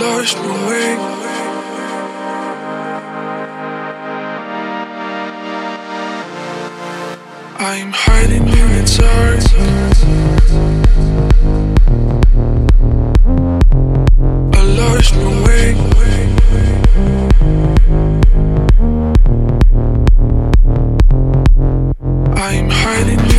lost my way. I'm hiding inside. I lost my way. I'm hiding.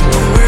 Nashville.